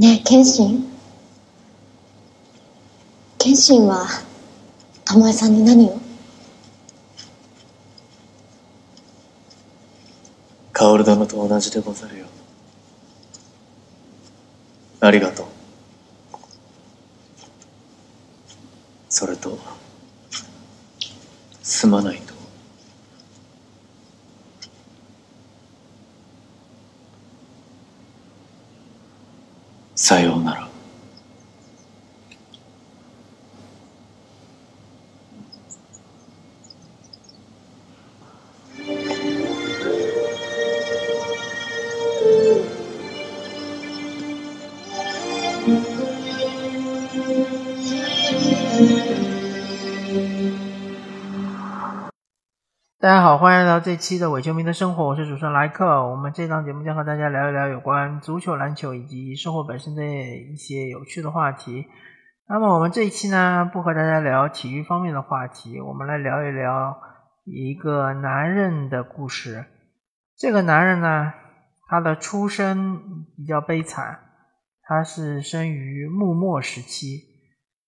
ねえ謙信？謙信は巴さんに何を？薫殿と同じでござるよ。ありがとう。それとすまないと。さようなら。大家好，欢迎来到这期的伪球迷的生活，我是主持人莱克。我们这档节目将和大家聊一聊有关足球、篮球以及生活本身的一些有趣的话题。那么我们这一期呢，不和大家聊体育方面的话题，我们来聊一聊一个男人的故事。这个男人呢，他的出身比较悲惨，他是生于幕末时期。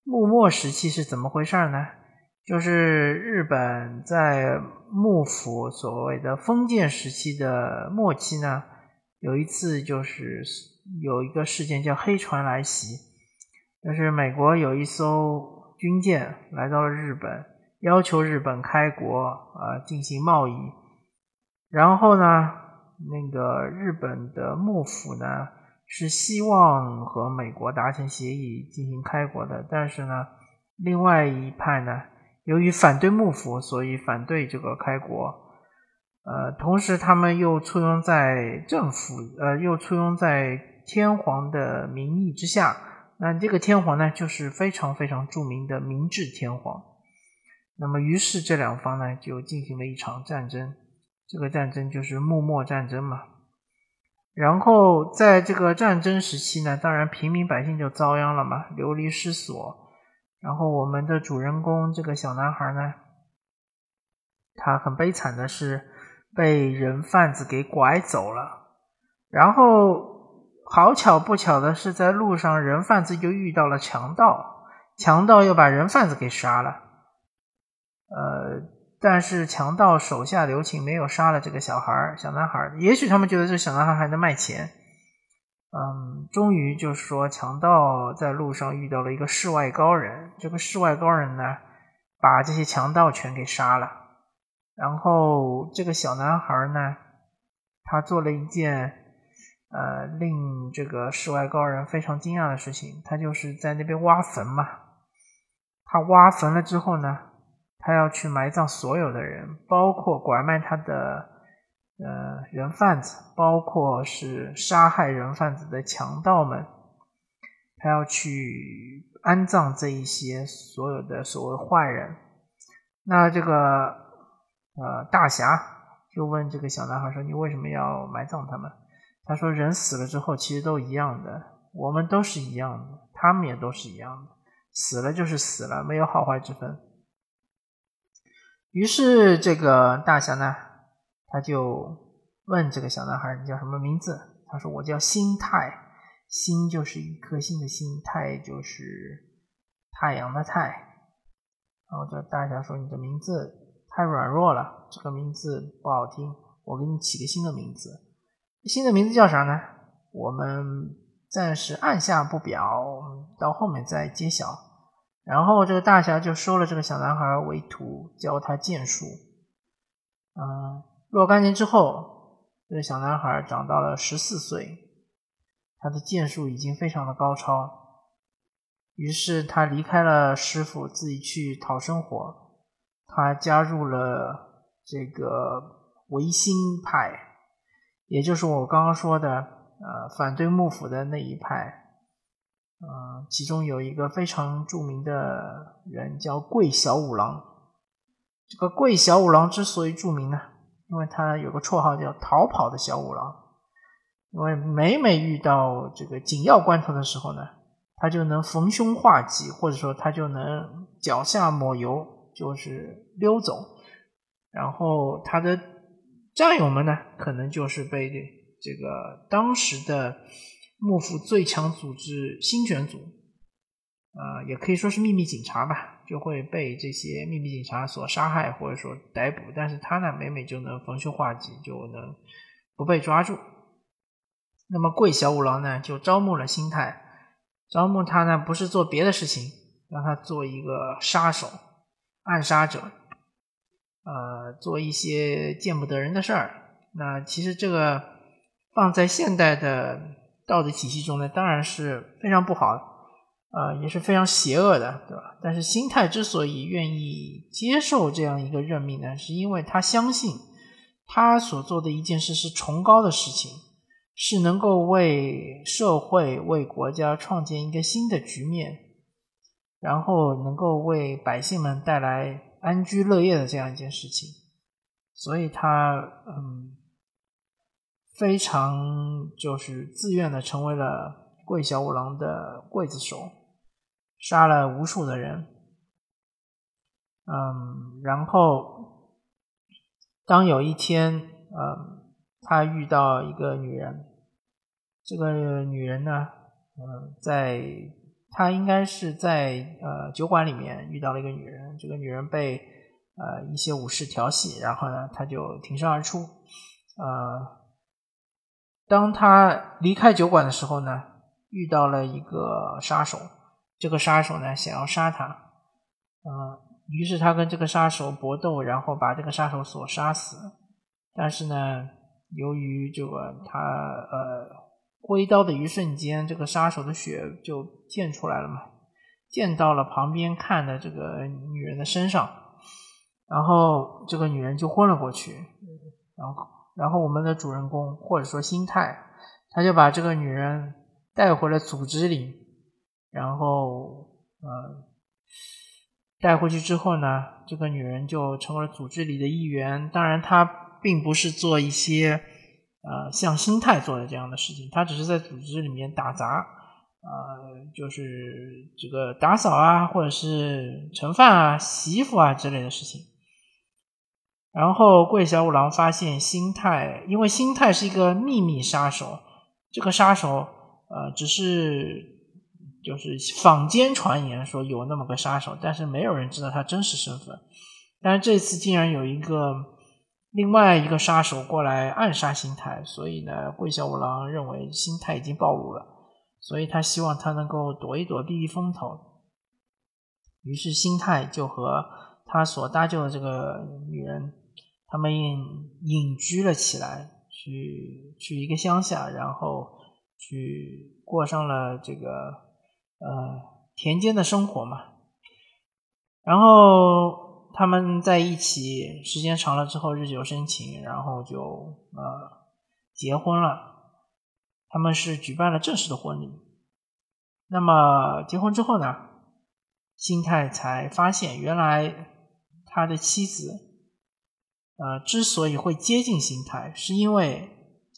幕末时期是怎么回事呢？就是日本在幕府所谓的封建时期的末期呢，有一次就是有一个事件叫黑船来袭，就是美国有一艘军舰来到了日本，要求日本开国啊进行贸易，然后呢，那个日本的幕府呢是希望和美国达成协议进行开国的，但是呢，另外一派呢。由于反对幕府，所以反对这个开国。呃，同时他们又簇拥在政府，呃，又簇拥在天皇的名义之下。那这个天皇呢，就是非常非常著名的明治天皇。那么，于是这两方呢，就进行了一场战争。这个战争就是幕末战争嘛。然后，在这个战争时期呢，当然平民百姓就遭殃了嘛，流离失所。然后我们的主人公这个小男孩呢，他很悲惨的是被人贩子给拐走了。然后好巧不巧的是，在路上人贩子就遇到了强盗，强盗又把人贩子给杀了。呃，但是强盗手下留情，没有杀了这个小孩小男孩也许他们觉得这小男孩还能卖钱。嗯，终于就是说，强盗在路上遇到了一个世外高人。这个世外高人呢，把这些强盗全给杀了。然后这个小男孩呢，他做了一件呃令这个世外高人非常惊讶的事情。他就是在那边挖坟嘛。他挖坟了之后呢，他要去埋葬所有的人，包括拐卖他的。呃，人贩子，包括是杀害人贩子的强盗们，他要去安葬这一些所有的所谓坏人。那这个呃大侠就问这个小男孩说：“你为什么要埋葬他们？”他说：“人死了之后，其实都一样的，我们都是一样的，他们也都是一样的，死了就是死了，没有好坏之分。”于是这个大侠呢。他就问这个小男孩：“你叫什么名字？”他说：“我叫心太，心就是一颗心的心，太就是太阳的太。”然后这大侠说：“你的名字太软弱了，这个名字不好听，我给你起个新的名字。新的名字叫啥呢？我们暂时按下不表，到后面再揭晓。”然后这个大侠就收了这个小男孩为徒，教他剑术。嗯。若干年之后，这个小男孩长到了十四岁，他的剑术已经非常的高超。于是他离开了师傅，自己去讨生活。他加入了这个维新派，也就是我刚刚说的，呃，反对幕府的那一派。嗯，其中有一个非常著名的人叫桂小五郎。这个桂小五郎之所以著名呢？因为他有个绰号叫“逃跑的小五郎”，因为每每遇到这个紧要关头的时候呢，他就能逢凶化吉，或者说他就能脚下抹油，就是溜走。然后他的战友们呢，可能就是被这个当时的幕府最强组织新选组，呃，也可以说是秘密警察吧，就会被这些秘密警察所杀害或者说逮捕，但是他呢，每每就能逢凶化吉，就能不被抓住。那么桂小五郎呢，就招募了新太，招募他呢，不是做别的事情，让他做一个杀手、暗杀者，呃，做一些见不得人的事儿。那其实这个放在现代的道德体系中呢，当然是非常不好，呃，也是非常邪恶的，对吧？但是心太之所以愿意接受这样一个任命呢，是因为他相信他所做的一件事是崇高的事情。是能够为社会、为国家创建一个新的局面，然后能够为百姓们带来安居乐业的这样一件事情，所以他嗯非常就是自愿的成为了桂小五郎的刽子手，杀了无数的人，嗯，然后当有一天嗯。他遇到一个女人，这个女人呢，嗯，在他应该是在呃酒馆里面遇到了一个女人，这个女人被呃一些武士调戏，然后呢，他就挺身而出，呃，当他离开酒馆的时候呢，遇到了一个杀手，这个杀手呢想要杀他，嗯，于是他跟这个杀手搏斗，然后把这个杀手所杀死，但是呢。由于这个他呃挥刀的一瞬间，这个杀手的血就溅出来了嘛，溅到了旁边看的这个女人的身上，然后这个女人就昏了过去，然后然后我们的主人公或者说心态，他就把这个女人带回了组织里，然后呃带回去之后呢，这个女人就成为了组织里的一员，当然她。并不是做一些呃像心态做的这样的事情，她只是在组织里面打杂，呃，就是这个打扫啊，或者是盛饭啊、洗衣服啊之类的事情。然后桂小五郎发现心态，因为心态是一个秘密杀手，这个杀手呃只是就是坊间传言说有那么个杀手，但是没有人知道他真实身份。但是这次竟然有一个。另外一个杀手过来暗杀心太，所以呢，桂小五郎认为心太已经暴露了，所以他希望他能够躲一躲，避避风头。于是心太就和他所搭救的这个女人，他们隐隐居了起来，去去一个乡下，然后去过上了这个呃田间的生活嘛，然后。他们在一起时间长了之后，日久生情，然后就呃结婚了。他们是举办了正式的婚礼。那么结婚之后呢，新太才发现，原来他的妻子呃之所以会接近新太，是因为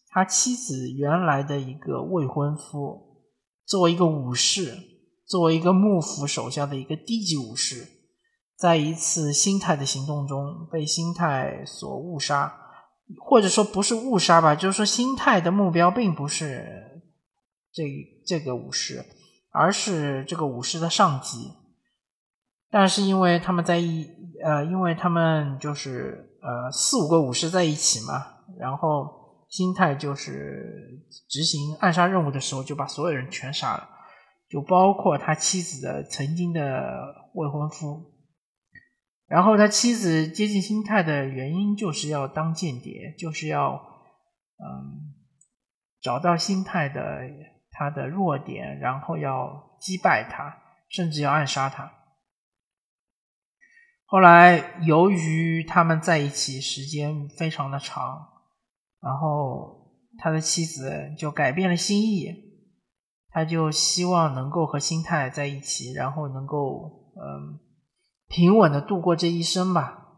他妻子原来的一个未婚夫，作为一个武士，作为一个幕府手下的一个低级武士。在一次心态的行动中被心态所误杀，或者说不是误杀吧，就是说心态的目标并不是这这个武士，而是这个武士的上级。但是因为他们在一呃，因为他们就是呃四五个武士在一起嘛，然后心态就是执行暗杀任务的时候就把所有人全杀了，就包括他妻子的曾经的未婚夫。然后他妻子接近心态的原因，就是要当间谍，就是要嗯找到心态的他的弱点，然后要击败他，甚至要暗杀他。后来由于他们在一起时间非常的长，然后他的妻子就改变了心意，他就希望能够和心态在一起，然后能够嗯。平稳的度过这一生吧。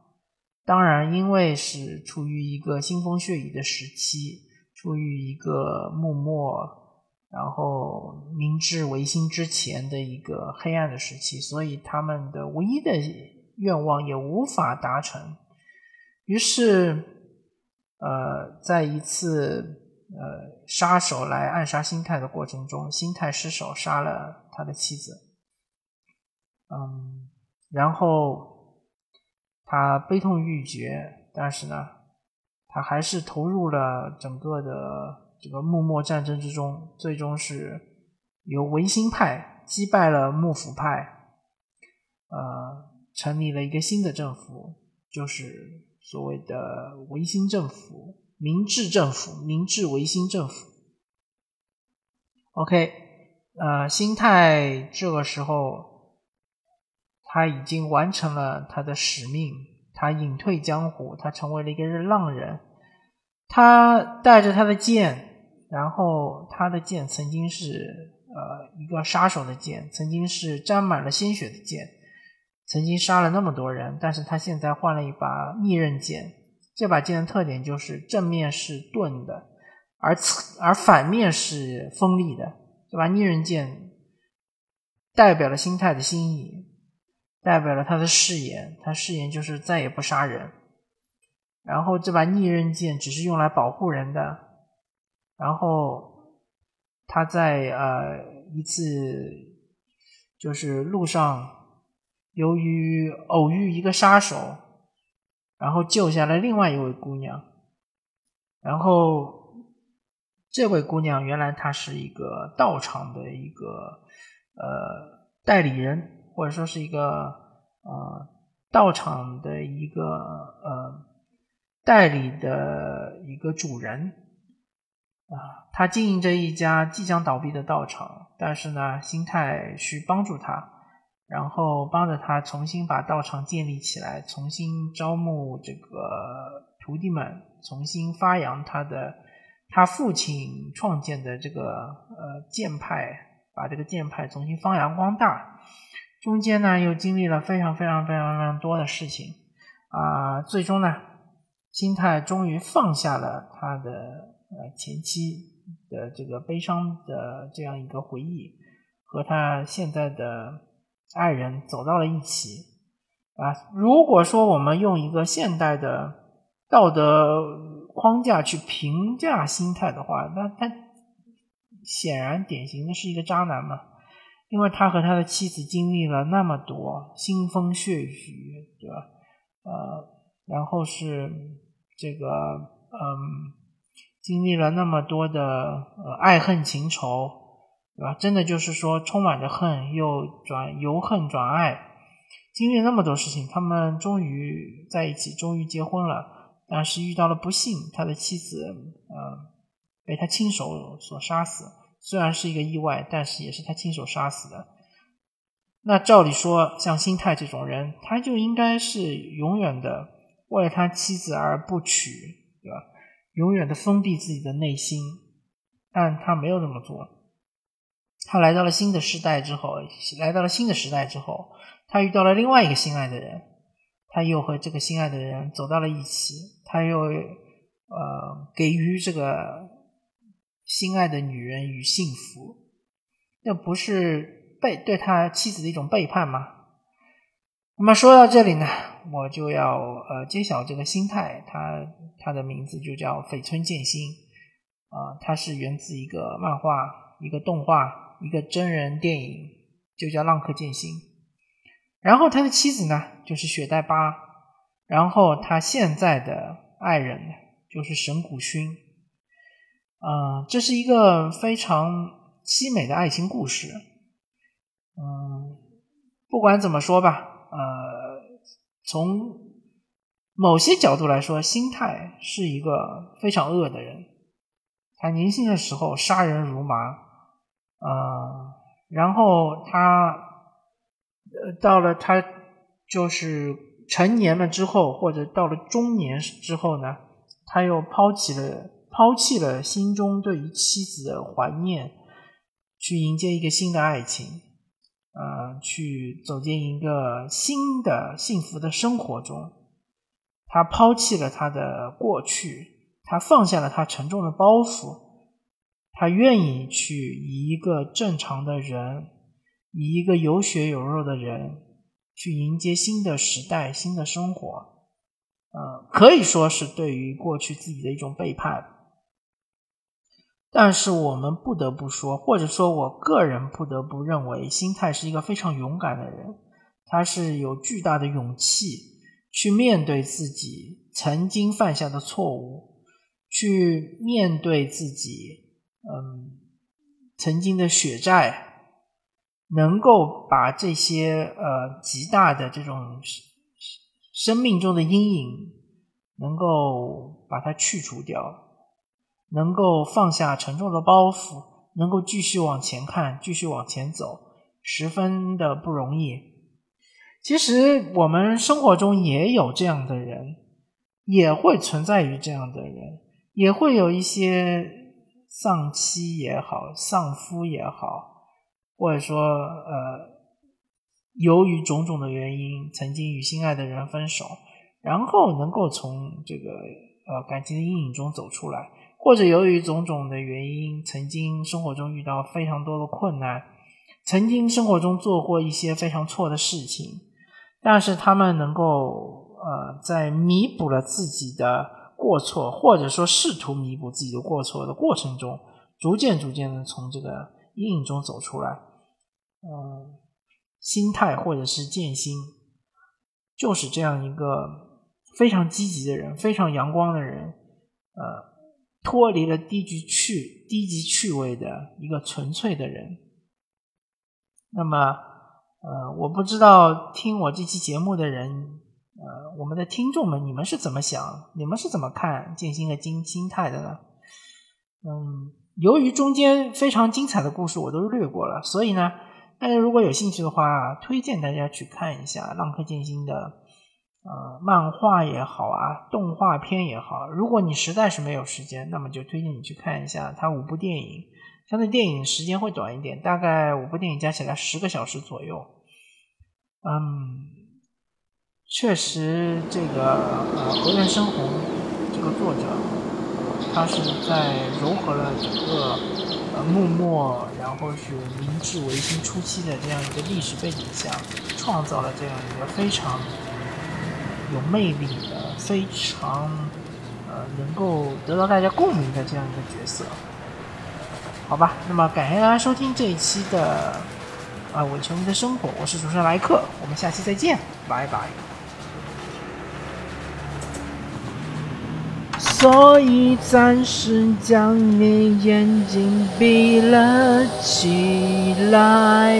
当然，因为是处于一个腥风血雨的时期，处于一个幕末，然后明治维新之前的一个黑暗的时期，所以他们的唯一的愿望也无法达成。于是，呃，在一次呃杀手来暗杀心态的过程中，心态失手杀了他的妻子。嗯，然后他悲痛欲绝，但是呢，他还是投入了整个的这个幕末战争之中，最终是由维新派击败了幕府派，呃，成立了一个新的政府，就是所谓的维新政府、明治政府、明治维新政府。OK，呃，心态这个时候。他已经完成了他的使命，他隐退江湖，他成为了一个浪人。他带着他的剑，然后他的剑曾经是呃一个杀手的剑，曾经是沾满了鲜血的剑，曾经杀了那么多人。但是他现在换了一把逆刃剑，这把剑的特点就是正面是钝的，而而反面是锋利的。这把逆刃剑代表了心态的心意。代表了他的誓言，他誓言就是再也不杀人。然后这把逆刃剑只是用来保护人的。然后他在呃一次就是路上，由于偶遇一个杀手，然后救下了另外一位姑娘。然后这位姑娘原来她是一个道场的一个呃代理人。或者说是一个呃道场的一个呃代理的一个主人啊，他经营着一家即将倒闭的道场，但是呢，心态去帮助他，然后帮着他重新把道场建立起来，重新招募这个徒弟们，重新发扬他的他父亲创建的这个呃剑派，把这个剑派重新发扬光大。中间呢，又经历了非常非常非常非常多的事情，啊，最终呢，心态终于放下了他的呃前妻的这个悲伤的这样一个回忆，和他现在的爱人走到了一起，啊，如果说我们用一个现代的道德框架去评价心态的话，那他显然典型的是一个渣男嘛。因为他和他的妻子经历了那么多腥风血雨，对吧？呃，然后是这个，嗯，经历了那么多的呃爱恨情仇，对吧？真的就是说充满着恨，又转由恨转爱，经历了那么多事情，他们终于在一起，终于结婚了，但是遇到了不幸，他的妻子呃被他亲手所杀死。虽然是一个意外，但是也是他亲手杀死的。那照理说，像心态这种人，他就应该是永远的为了他妻子而不娶，对吧？永远的封闭自己的内心，但他没有那么做。他来到了新的时代之后，来到了新的时代之后，他遇到了另外一个心爱的人，他又和这个心爱的人走到了一起，他又呃给予这个。心爱的女人与幸福，那不是背对他妻子的一种背叛吗？那么说到这里呢，我就要呃揭晓这个心态，他他的名字就叫绯村剑心啊，他是源自一个漫画、一个动画、一个真人电影，就叫浪客剑心。然后他的妻子呢就是雪代巴，然后他现在的爱人就是神谷薰。嗯，这是一个非常凄美的爱情故事。嗯，不管怎么说吧，呃，从某些角度来说，心态是一个非常恶的人。他年轻的时候杀人如麻，呃，然后他呃到了他就是成年了之后，或者到了中年之后呢，他又抛弃了。抛弃了心中对于妻子的怀念，去迎接一个新的爱情，呃，去走进一个新的幸福的生活中。他抛弃了他的过去，他放下了他沉重的包袱，他愿意去以一个正常的人，以一个有血有肉的人，去迎接新的时代、新的生活。呃，可以说是对于过去自己的一种背叛。但是我们不得不说，或者说我个人不得不认为，心态是一个非常勇敢的人，他是有巨大的勇气去面对自己曾经犯下的错误，去面对自己嗯曾经的血债，能够把这些呃极大的这种生命中的阴影，能够把它去除掉。能够放下沉重的包袱，能够继续往前看，继续往前走，十分的不容易。其实我们生活中也有这样的人，也会存在于这样的人，也会有一些丧妻也好，丧夫也好，或者说呃，由于种种的原因，曾经与心爱的人分手，然后能够从这个呃感情的阴影中走出来。或者由于种种的原因，曾经生活中遇到非常多的困难，曾经生活中做过一些非常错的事情，但是他们能够呃，在弥补了自己的过错，或者说试图弥补自己的过错的过程中，逐渐逐渐的从这个阴影中走出来，嗯，心态或者是剑心，就是这样一个非常积极的人，非常阳光的人，呃。脱离了低级趣低级趣味的一个纯粹的人，那么，呃，我不知道听我这期节目的人，呃，我们的听众们，你们是怎么想？你们是怎么看剑心的心心态的呢？嗯，由于中间非常精彩的故事我都略过了，所以呢，大家如果有兴趣的话，推荐大家去看一下浪客剑心的。呃，漫画也好啊，动画片也好，如果你实在是没有时间，那么就推荐你去看一下它五部电影。相对电影时间会短一点，大概五部电影加起来十个小时左右。嗯，确实，这个呃，河原生红这个作者，他是在融合了整个呃幕末，然后是明治维新初期的这样一个历史背景下，创造了这样一个非常。有魅力的，非常呃，能够得到大家共鸣的这样一个角色，好吧？那么感谢大家收听这一期的啊，伪球迷的生活，我是主持人莱克，我们下期再见，拜拜。所以暂时将你眼睛闭了起来。